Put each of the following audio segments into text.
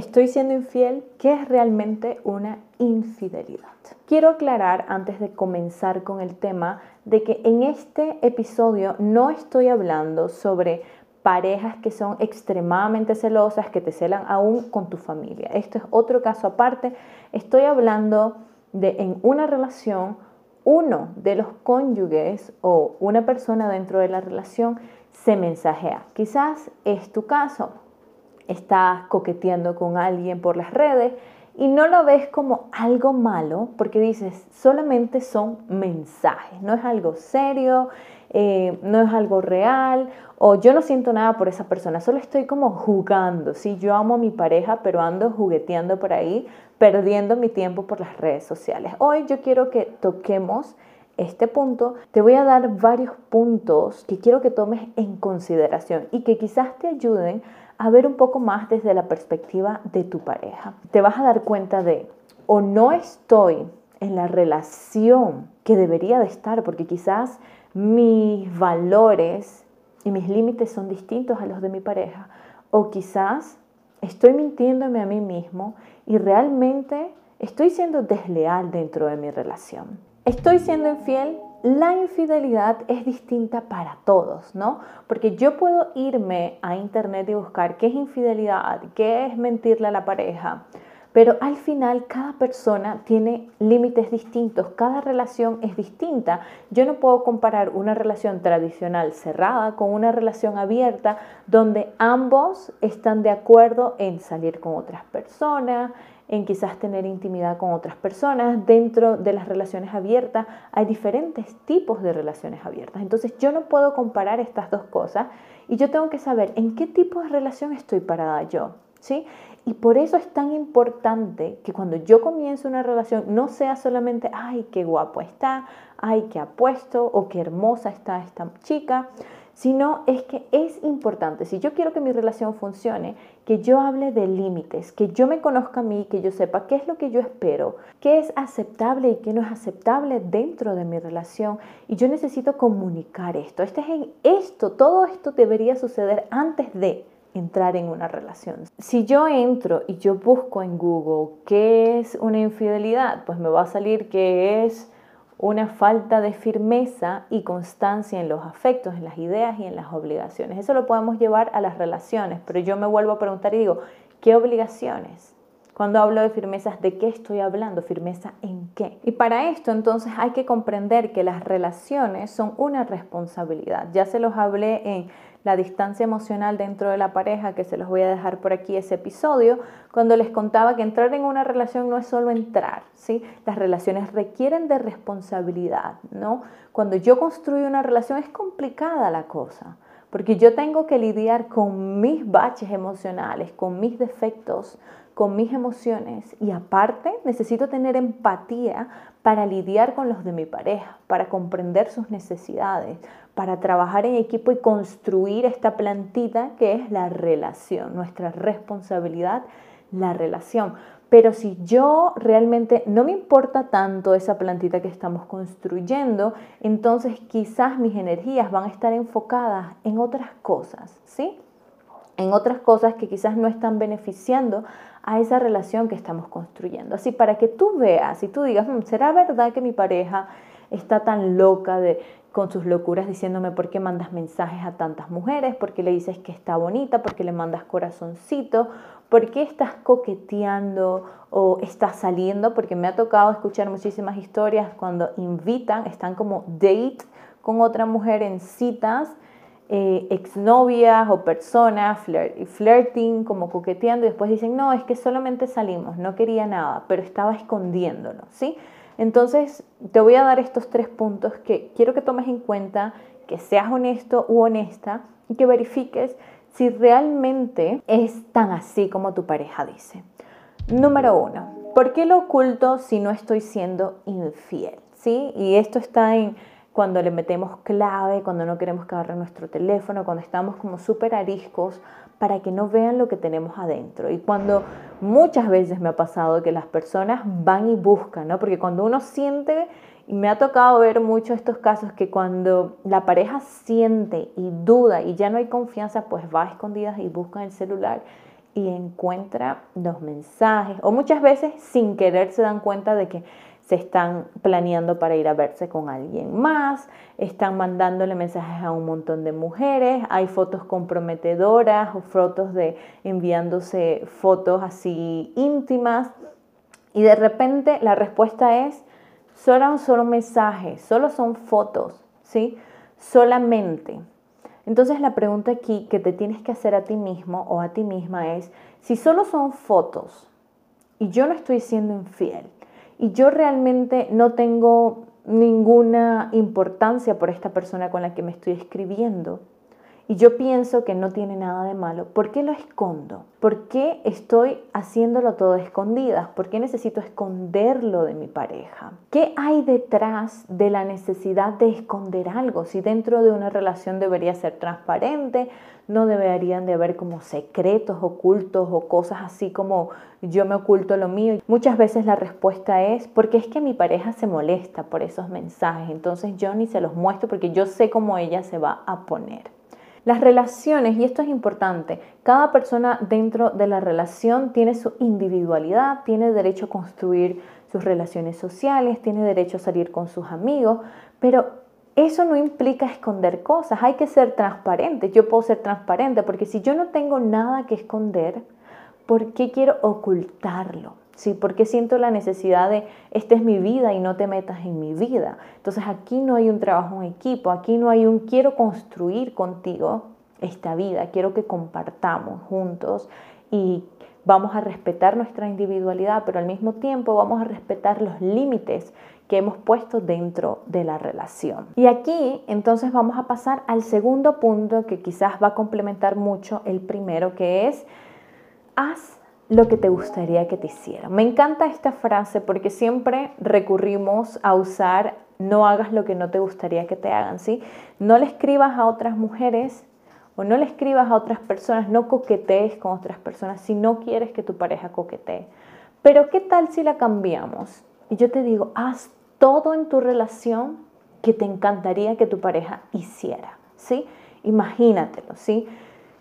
¿Estoy siendo infiel? ¿Qué es realmente una infidelidad? Quiero aclarar antes de comenzar con el tema de que en este episodio no estoy hablando sobre parejas que son extremadamente celosas, que te celan aún con tu familia. Esto es otro caso aparte. Estoy hablando de en una relación, uno de los cónyuges o una persona dentro de la relación se mensajea. Quizás es tu caso. Estás coqueteando con alguien por las redes y no lo ves como algo malo porque dices, solamente son mensajes, no es algo serio, eh, no es algo real o yo no siento nada por esa persona, solo estoy como jugando, ¿sí? Yo amo a mi pareja, pero ando jugueteando por ahí, perdiendo mi tiempo por las redes sociales. Hoy yo quiero que toquemos este punto, te voy a dar varios puntos que quiero que tomes en consideración y que quizás te ayuden a ver un poco más desde la perspectiva de tu pareja. Te vas a dar cuenta de, o no estoy en la relación que debería de estar, porque quizás mis valores y mis límites son distintos a los de mi pareja. O quizás estoy mintiéndome a mí mismo y realmente estoy siendo desleal dentro de mi relación. Estoy siendo infiel. La infidelidad es distinta para todos, ¿no? Porque yo puedo irme a internet y buscar qué es infidelidad, qué es mentirle a la pareja, pero al final cada persona tiene límites distintos, cada relación es distinta. Yo no puedo comparar una relación tradicional cerrada con una relación abierta donde ambos están de acuerdo en salir con otras personas, en quizás tener intimidad con otras personas. Dentro de las relaciones abiertas hay diferentes tipos de relaciones abiertas. Entonces yo no puedo comparar estas dos cosas y yo tengo que saber en qué tipo de relación estoy parada yo. ¿Sí? Y por eso es tan importante que cuando yo comienzo una relación no sea solamente, ay, qué guapo está, ay, qué apuesto o qué hermosa está esta chica, sino es que es importante, si yo quiero que mi relación funcione, que yo hable de límites, que yo me conozca a mí, que yo sepa qué es lo que yo espero, qué es aceptable y qué no es aceptable dentro de mi relación. Y yo necesito comunicar esto. Este es en esto, todo esto debería suceder antes de entrar en una relación. Si yo entro y yo busco en Google qué es una infidelidad, pues me va a salir que es una falta de firmeza y constancia en los afectos, en las ideas y en las obligaciones. Eso lo podemos llevar a las relaciones, pero yo me vuelvo a preguntar y digo, ¿qué obligaciones? Cuando hablo de firmezas, ¿de qué estoy hablando? ¿Firmeza en qué? Y para esto entonces hay que comprender que las relaciones son una responsabilidad. Ya se los hablé en la distancia emocional dentro de la pareja, que se los voy a dejar por aquí ese episodio, cuando les contaba que entrar en una relación no es solo entrar, ¿sí? Las relaciones requieren de responsabilidad, ¿no? Cuando yo construyo una relación es complicada la cosa, porque yo tengo que lidiar con mis baches emocionales, con mis defectos, con mis emociones y aparte necesito tener empatía para lidiar con los de mi pareja, para comprender sus necesidades, para trabajar en equipo y construir esta plantita que es la relación, nuestra responsabilidad, la relación. Pero si yo realmente no me importa tanto esa plantita que estamos construyendo, entonces quizás mis energías van a estar enfocadas en otras cosas, ¿sí? En otras cosas que quizás no están beneficiando a esa relación que estamos construyendo. Así para que tú veas y tú digas, mm, ¿será verdad que mi pareja está tan loca de con sus locuras diciéndome por qué mandas mensajes a tantas mujeres, por qué le dices que está bonita, por qué le mandas corazoncito, por qué estás coqueteando o estás saliendo, porque me ha tocado escuchar muchísimas historias cuando invitan, están como date con otra mujer en citas, eh, exnovias o personas, flirting, como coqueteando, y después dicen, no, es que solamente salimos, no quería nada, pero estaba escondiéndolo, ¿sí? Entonces, te voy a dar estos tres puntos que quiero que tomes en cuenta, que seas honesto u honesta y que verifiques si realmente es tan así como tu pareja dice. Número uno, ¿por qué lo oculto si no estoy siendo infiel? ¿Sí? Y esto está en cuando le metemos clave, cuando no queremos que agarre nuestro teléfono, cuando estamos como súper ariscos para que no vean lo que tenemos adentro. Y cuando muchas veces me ha pasado que las personas van y buscan, ¿no? Porque cuando uno siente, y me ha tocado ver mucho estos casos que cuando la pareja siente y duda y ya no hay confianza, pues va a escondidas y busca el celular y encuentra los mensajes o muchas veces sin querer se dan cuenta de que se están planeando para ir a verse con alguien más, están mandándole mensajes a un montón de mujeres, hay fotos comprometedoras o fotos de enviándose fotos así íntimas y de repente la respuesta es, solo son mensajes, solo son fotos, ¿sí? Solamente. Entonces la pregunta aquí que te tienes que hacer a ti mismo o a ti misma es, si solo son fotos y yo no estoy siendo infiel, y yo realmente no tengo ninguna importancia por esta persona con la que me estoy escribiendo y yo pienso que no tiene nada de malo, ¿por qué lo escondo? ¿Por qué estoy haciéndolo todo escondidas? ¿Por qué necesito esconderlo de mi pareja? ¿Qué hay detrás de la necesidad de esconder algo? Si dentro de una relación debería ser transparente, no deberían de haber como secretos ocultos o cosas así como yo me oculto lo mío. Muchas veces la respuesta es porque es que mi pareja se molesta por esos mensajes, entonces yo ni se los muestro porque yo sé cómo ella se va a poner. Las relaciones, y esto es importante, cada persona dentro de la relación tiene su individualidad, tiene derecho a construir sus relaciones sociales, tiene derecho a salir con sus amigos, pero eso no implica esconder cosas, hay que ser transparente. Yo puedo ser transparente porque si yo no tengo nada que esconder, ¿por qué quiero ocultarlo? ¿sí? Porque siento la necesidad de, esta es mi vida y no te metas en mi vida. Entonces aquí no hay un trabajo en equipo, aquí no hay un quiero construir contigo esta vida, quiero que compartamos juntos y vamos a respetar nuestra individualidad, pero al mismo tiempo vamos a respetar los límites que hemos puesto dentro de la relación. Y aquí entonces vamos a pasar al segundo punto que quizás va a complementar mucho el primero, que es haz lo que te gustaría que te hicieran. Me encanta esta frase porque siempre recurrimos a usar no hagas lo que no te gustaría que te hagan, ¿sí? No le escribas a otras mujeres o no le escribas a otras personas, no coquetees con otras personas si no quieres que tu pareja coquetee. Pero ¿qué tal si la cambiamos? Y yo te digo, haz todo en tu relación que te encantaría que tu pareja hiciera, ¿sí? Imagínatelo, ¿sí?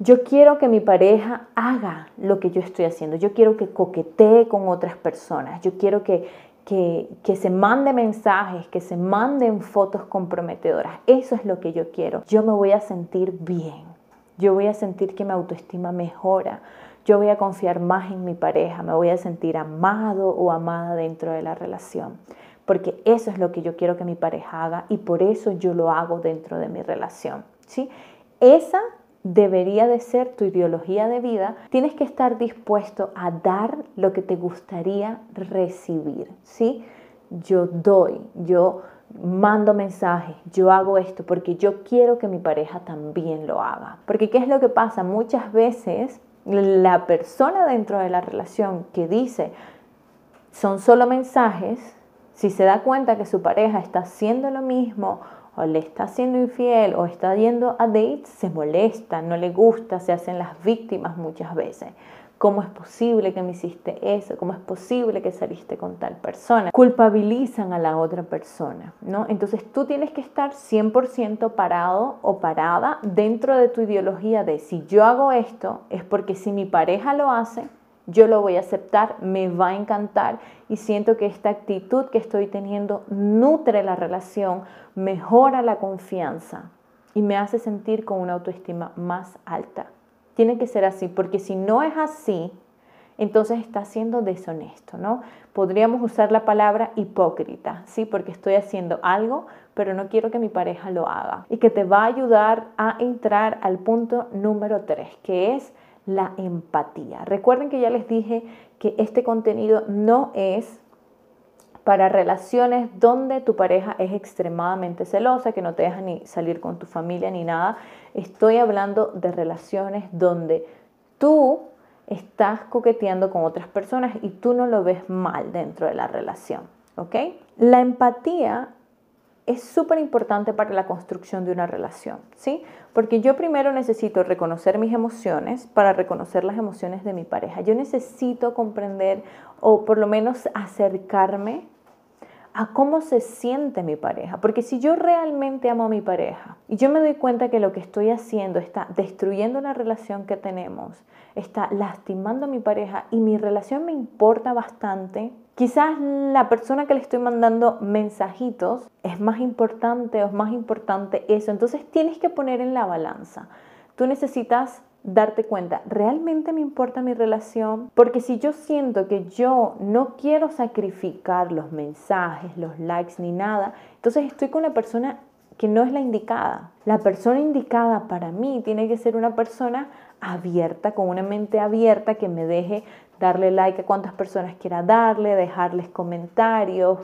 Yo quiero que mi pareja haga lo que yo estoy haciendo. Yo quiero que coquetee con otras personas. Yo quiero que, que, que, se mande mensajes, que se manden fotos comprometedoras. Eso es lo que yo quiero. Yo me voy a sentir bien. Yo voy a sentir que mi autoestima mejora. Yo voy a confiar más en mi pareja. Me voy a sentir amado o amada dentro de la relación. Porque eso es lo que yo quiero que mi pareja haga y por eso yo lo hago dentro de mi relación. ¿sí? Esa debería de ser tu ideología de vida, tienes que estar dispuesto a dar lo que te gustaría recibir, ¿sí? Yo doy, yo mando mensajes, yo hago esto porque yo quiero que mi pareja también lo haga. Porque ¿qué es lo que pasa? Muchas veces la persona dentro de la relación que dice son solo mensajes, si se da cuenta que su pareja está haciendo lo mismo o le está siendo infiel o está yendo a dates, se molesta, no le gusta, se hacen las víctimas muchas veces. ¿Cómo es posible que me hiciste eso? ¿Cómo es posible que saliste con tal persona? Culpabilizan a la otra persona, ¿no? Entonces tú tienes que estar 100% parado o parada dentro de tu ideología de si yo hago esto es porque si mi pareja lo hace, yo lo voy a aceptar, me va a encantar y siento que esta actitud que estoy teniendo nutre la relación, mejora la confianza y me hace sentir con una autoestima más alta. Tiene que ser así, porque si no es así, entonces está siendo deshonesto, ¿no? Podríamos usar la palabra hipócrita, ¿sí? Porque estoy haciendo algo, pero no quiero que mi pareja lo haga. Y que te va a ayudar a entrar al punto número 3, que es la empatía. Recuerden que ya les dije que este contenido no es para relaciones donde tu pareja es extremadamente celosa, que no te deja ni salir con tu familia ni nada. Estoy hablando de relaciones donde tú estás coqueteando con otras personas y tú no lo ves mal dentro de la relación. ¿Ok? La empatía es súper importante para la construcción de una relación, ¿sí? Porque yo primero necesito reconocer mis emociones para reconocer las emociones de mi pareja. Yo necesito comprender o por lo menos acercarme a cómo se siente mi pareja. Porque si yo realmente amo a mi pareja y yo me doy cuenta que lo que estoy haciendo está destruyendo la relación que tenemos, está lastimando a mi pareja y mi relación me importa bastante, quizás la persona que le estoy mandando mensajitos es más importante o es más importante eso. Entonces tienes que poner en la balanza. Tú necesitas darte cuenta, ¿realmente me importa mi relación? Porque si yo siento que yo no quiero sacrificar los mensajes, los likes ni nada, entonces estoy con la persona que no es la indicada. La persona indicada para mí tiene que ser una persona abierta, con una mente abierta que me deje darle like a cuantas personas quiera darle, dejarles comentarios,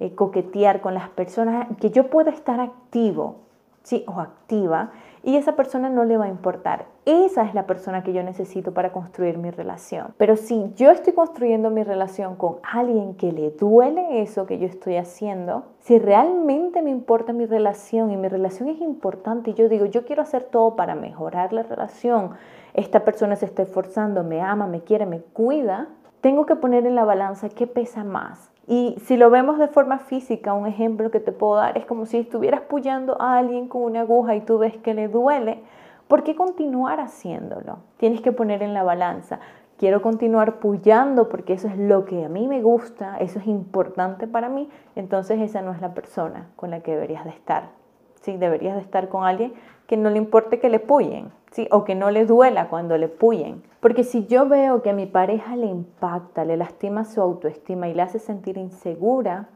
eh, coquetear con las personas, que yo pueda estar activo ¿sí? o activa y esa persona no le va a importar. Esa es la persona que yo necesito para construir mi relación. Pero si yo estoy construyendo mi relación con alguien que le duele eso que yo estoy haciendo, si realmente me importa mi relación y mi relación es importante y yo digo, yo quiero hacer todo para mejorar la relación, esta persona se está esforzando, me ama, me quiere, me cuida, tengo que poner en la balanza qué pesa más y si lo vemos de forma física, un ejemplo que te puedo dar es como si estuvieras pullando a alguien con una aguja y tú ves que le duele. ¿Por qué continuar haciéndolo? Tienes que poner en la balanza. Quiero continuar pullando porque eso es lo que a mí me gusta, eso es importante para mí, entonces esa no es la persona con la que deberías de estar. ¿Sí? Deberías de estar con alguien que no le importe que le puyen, ¿sí? O que no le duela cuando le puyen. Porque si yo veo que a mi pareja le impacta, le lastima su autoestima y le hace sentir insegura,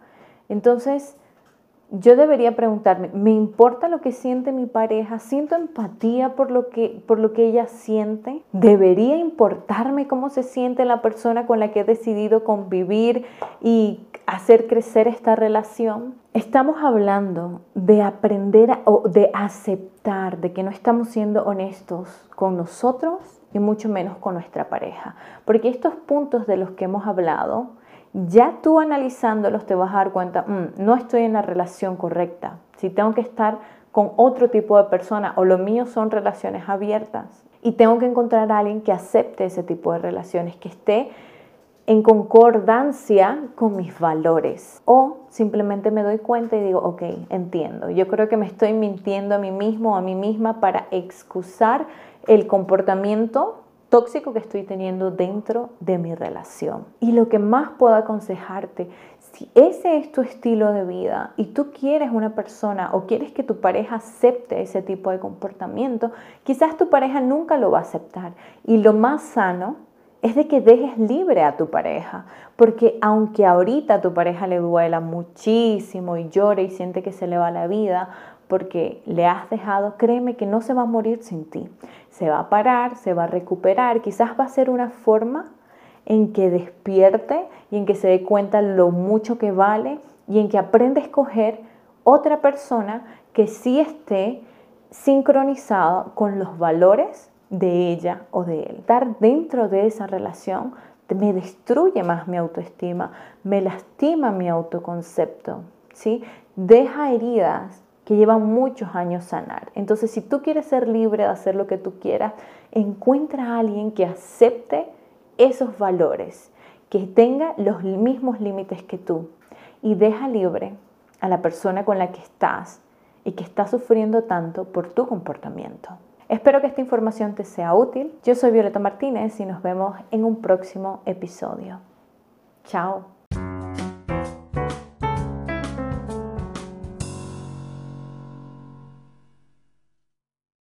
entonces yo debería preguntarme, ¿me importa lo que siente mi pareja? ¿Siento empatía por lo que, por lo que ella siente? ¿Debería importarme cómo se siente la persona con la que he decidido convivir y hacer crecer esta relación? Estamos hablando de aprender o de aceptar de que no estamos siendo honestos con nosotros y mucho menos con nuestra pareja. Porque estos puntos de los que hemos hablado, ya tú analizándolos te vas a dar cuenta, mm, no estoy en la relación correcta. Si tengo que estar con otro tipo de persona o lo mío son relaciones abiertas y tengo que encontrar a alguien que acepte ese tipo de relaciones, que esté en concordancia con mis valores. O simplemente me doy cuenta y digo, ok, entiendo. Yo creo que me estoy mintiendo a mí mismo o a mí misma para excusar el comportamiento tóxico que estoy teniendo dentro de mi relación. Y lo que más puedo aconsejarte, si ese es tu estilo de vida y tú quieres una persona o quieres que tu pareja acepte ese tipo de comportamiento, quizás tu pareja nunca lo va a aceptar. Y lo más sano es de que dejes libre a tu pareja, porque aunque ahorita a tu pareja le duela muchísimo y llore y siente que se le va la vida porque le has dejado, créeme que no se va a morir sin ti. Se va a parar, se va a recuperar, quizás va a ser una forma en que despierte y en que se dé cuenta lo mucho que vale y en que aprenda a escoger otra persona que sí esté sincronizada con los valores de ella o de él. Estar dentro de esa relación me destruye más mi autoestima, me lastima mi autoconcepto, ¿sí? Deja heridas que llevan muchos años sanar. Entonces, si tú quieres ser libre de hacer lo que tú quieras, encuentra a alguien que acepte esos valores, que tenga los mismos límites que tú y deja libre a la persona con la que estás y que está sufriendo tanto por tu comportamiento. Espero que esta información te sea útil. Yo soy Violeta Martínez y nos vemos en un próximo episodio. Chao.